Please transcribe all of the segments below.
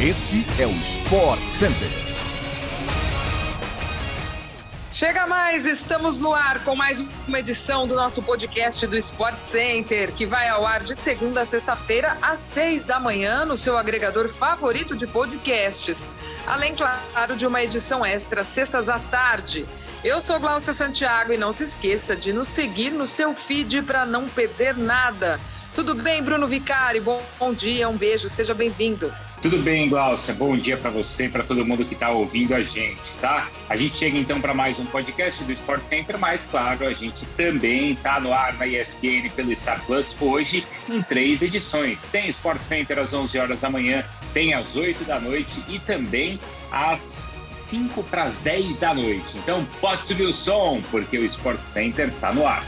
Este é o Sport Center. Chega mais, estamos no ar com mais uma edição do nosso podcast do Sport Center, que vai ao ar de segunda a sexta-feira, às seis da manhã, no seu agregador favorito de podcasts. Além, claro, de uma edição extra, sextas à tarde. Eu sou Glaucia Santiago e não se esqueça de nos seguir no seu feed para não perder nada. Tudo bem, Bruno Vicari? Bom, bom dia, um beijo, seja bem-vindo. Tudo bem, Glaucia? Bom dia para você e para todo mundo que está ouvindo a gente, tá? A gente chega então para mais um podcast do Sport Center, mas claro, a gente também está no ar na ESPN pelo Star Plus hoje em três edições. Tem Sport Center às 11 horas da manhã, tem às 8 da noite e também às 5 para as 10 da noite. Então pode subir o som, porque o Sport Center está no ar.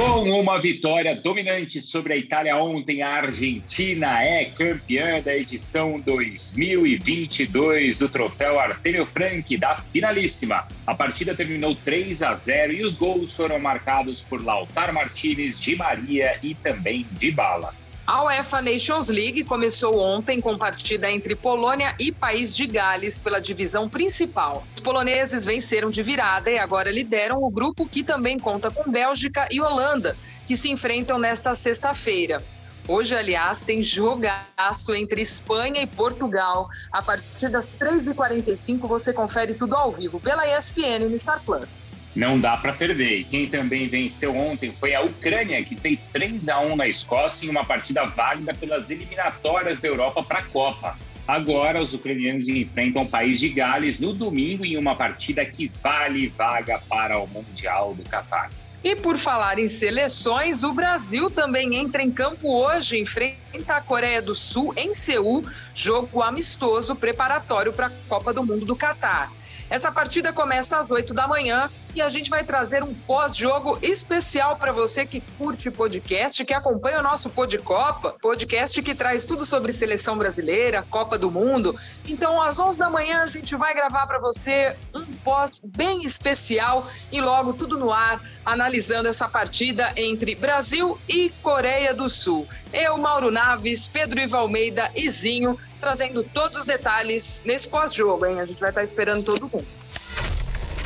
Com uma vitória dominante sobre a Itália ontem, a Argentina é campeã da edição 2022 do troféu Artemio Frank da finalíssima. A partida terminou 3 a 0 e os gols foram marcados por Lautaro Martinez, Di Maria e também Di Bala. A UEFA Nations League começou ontem com partida entre Polônia e País de Gales pela divisão principal. Os poloneses venceram de virada e agora lideram o grupo que também conta com Bélgica e Holanda, que se enfrentam nesta sexta-feira. Hoje, aliás, tem jogaço entre Espanha e Portugal. A partir das 3h45 você confere tudo ao vivo pela ESPN no Star Plus não dá para perder. E quem também venceu ontem foi a Ucrânia, que fez 3 a 1 na Escócia em uma partida válida pelas eliminatórias da Europa para a Copa. Agora, os ucranianos enfrentam o país de Gales no domingo em uma partida que vale vaga para o Mundial do Catar. E por falar em seleções, o Brasil também entra em campo hoje, enfrenta a Coreia do Sul em Seul, jogo amistoso preparatório para a Copa do Mundo do Catar. Essa partida começa às 8 da manhã e a gente vai trazer um pós-jogo especial para você que curte podcast, que acompanha o nosso Podcopa, podcast que traz tudo sobre seleção brasileira, Copa do Mundo. Então, às 11 da manhã, a gente vai gravar para você um pós bem especial e logo tudo no ar, analisando essa partida entre Brasil e Coreia do Sul. Eu, Mauro Naves, Pedro Ivo Almeida e Zinho trazendo todos os detalhes nesse pós-jogo, hein? A gente vai estar esperando todo mundo.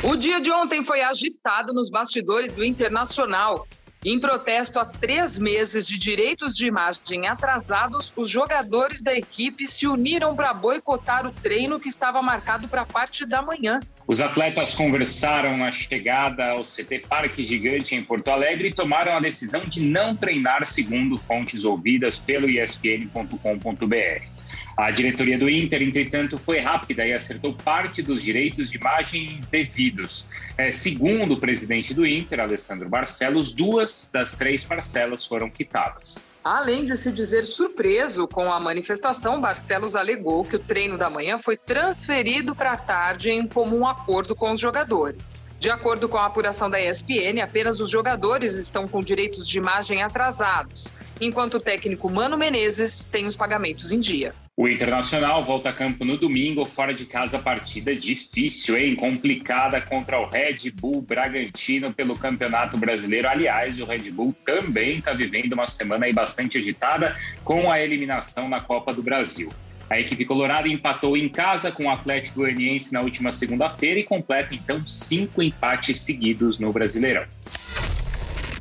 O dia de ontem foi agitado nos bastidores do Internacional. Em protesto a três meses de direitos de imagem atrasados, os jogadores da equipe se uniram para boicotar o treino que estava marcado para a parte da manhã. Os atletas conversaram na chegada ao CT Parque Gigante em Porto Alegre e tomaram a decisão de não treinar, segundo fontes ouvidas pelo ESPN.com.br. A diretoria do Inter, entretanto, foi rápida e acertou parte dos direitos de imagens devidos. É, segundo o presidente do Inter, Alessandro Barcelos, duas das três parcelas foram quitadas. Além de se dizer surpreso com a manifestação, Barcelos alegou que o treino da manhã foi transferido para a tarde em comum acordo com os jogadores. De acordo com a apuração da ESPN, apenas os jogadores estão com direitos de imagem atrasados, enquanto o técnico Mano Menezes tem os pagamentos em dia. O Internacional volta a campo no domingo, fora de casa, partida difícil, hein? Complicada contra o Red Bull Bragantino pelo Campeonato Brasileiro. Aliás, o Red Bull também está vivendo uma semana aí bastante agitada com a eliminação na Copa do Brasil. A equipe colorada empatou em casa com o Atlético Goianiense na última segunda-feira e completa então cinco empates seguidos no Brasileirão.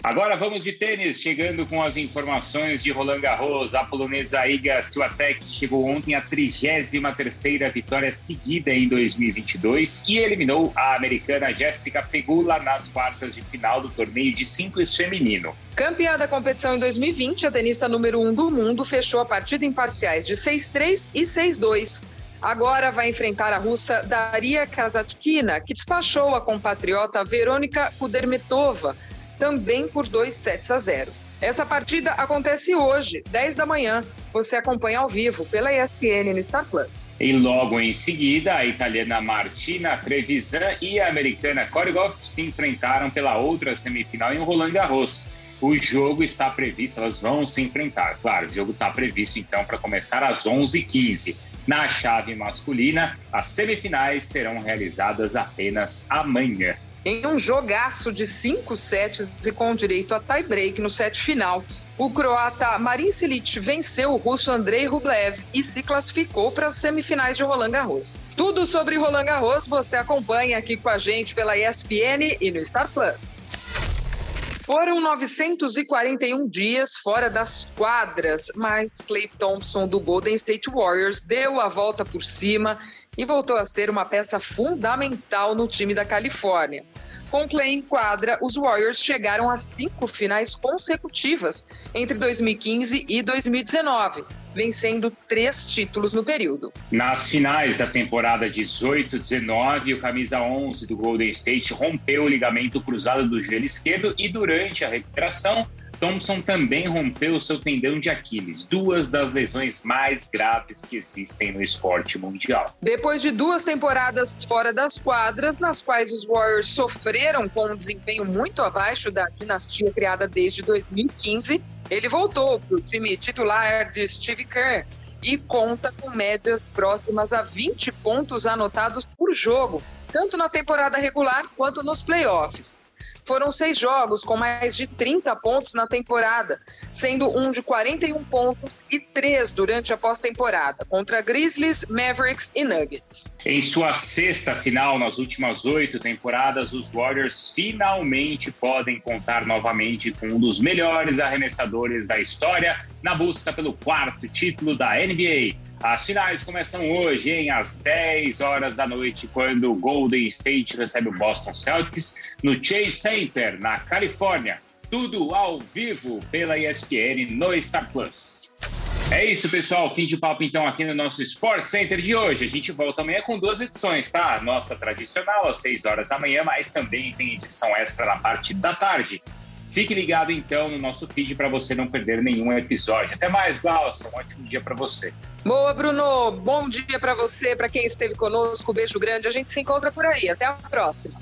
Agora vamos de tênis, chegando com as informações de Roland Garros. A polonesa Iga Swiatek chegou ontem à 33ª vitória seguida em 2022 e eliminou a americana Jessica Pegula nas quartas de final do torneio de simples feminino. Campeã da competição em 2020, a tenista número 1 um do mundo fechou a partida em parciais de 6-3 e 6-2. Agora vai enfrentar a russa Daria Kazatkina, que despachou a compatriota Verônica Kudermetova também por 2 sets a 0. Essa partida acontece hoje, 10 da manhã. Você acompanha ao vivo pela ESPN no Star Plus. E logo em seguida, a italiana Martina Trevisan e a americana Korigov se enfrentaram pela outra semifinal em Roland Garros. O jogo está previsto, elas vão se enfrentar. Claro, o jogo está previsto então para começar às 11h15. Na chave masculina, as semifinais serão realizadas apenas amanhã. Em um jogaço de cinco sets e com direito a tie-break no set final. O croata Marin Cilic venceu o russo Andrei Rublev e se classificou para as semifinais de Roland Garros. Tudo sobre Roland Garros você acompanha aqui com a gente pela ESPN e no Star Plus. Foram 941 dias fora das quadras, mas Clay Thompson do Golden State Warriors deu a volta por cima e voltou a ser uma peça fundamental no time da Califórnia. Com Clay em quadra, os Warriors chegaram a cinco finais consecutivas entre 2015 e 2019, vencendo três títulos no período. Nas finais da temporada 18-19, o camisa 11 do Golden State rompeu o ligamento cruzado do joelho esquerdo e durante a recuperação Thompson também rompeu seu tendão de Aquiles, duas das lesões mais graves que existem no esporte mundial. Depois de duas temporadas fora das quadras, nas quais os Warriors sofreram com um desempenho muito abaixo da dinastia criada desde 2015, ele voltou para o time titular de Steve Kerr e conta com médias próximas a 20 pontos anotados por jogo, tanto na temporada regular quanto nos playoffs. Foram seis jogos com mais de 30 pontos na temporada, sendo um de 41 pontos e três durante a pós-temporada, contra Grizzlies, Mavericks e Nuggets. Em sua sexta final nas últimas oito temporadas, os Warriors finalmente podem contar novamente com um dos melhores arremessadores da história na busca pelo quarto título da NBA. As finais começam hoje, hein, às 10 horas da noite, quando o Golden State recebe o Boston Celtics no Chase Center, na Califórnia. Tudo ao vivo pela ESPN no Star Plus. É isso, pessoal. Fim de papo, então, aqui no nosso Sport Center de hoje. A gente volta amanhã com duas edições, tá? Nossa tradicional, às 6 horas da manhã, mas também tem edição extra na parte da tarde. Fique ligado então no nosso feed para você não perder nenhum episódio. Até mais, Glaucio. Um ótimo dia para você. Boa, Bruno. Bom dia para você, para quem esteve conosco. Beijo grande. A gente se encontra por aí. Até a próxima.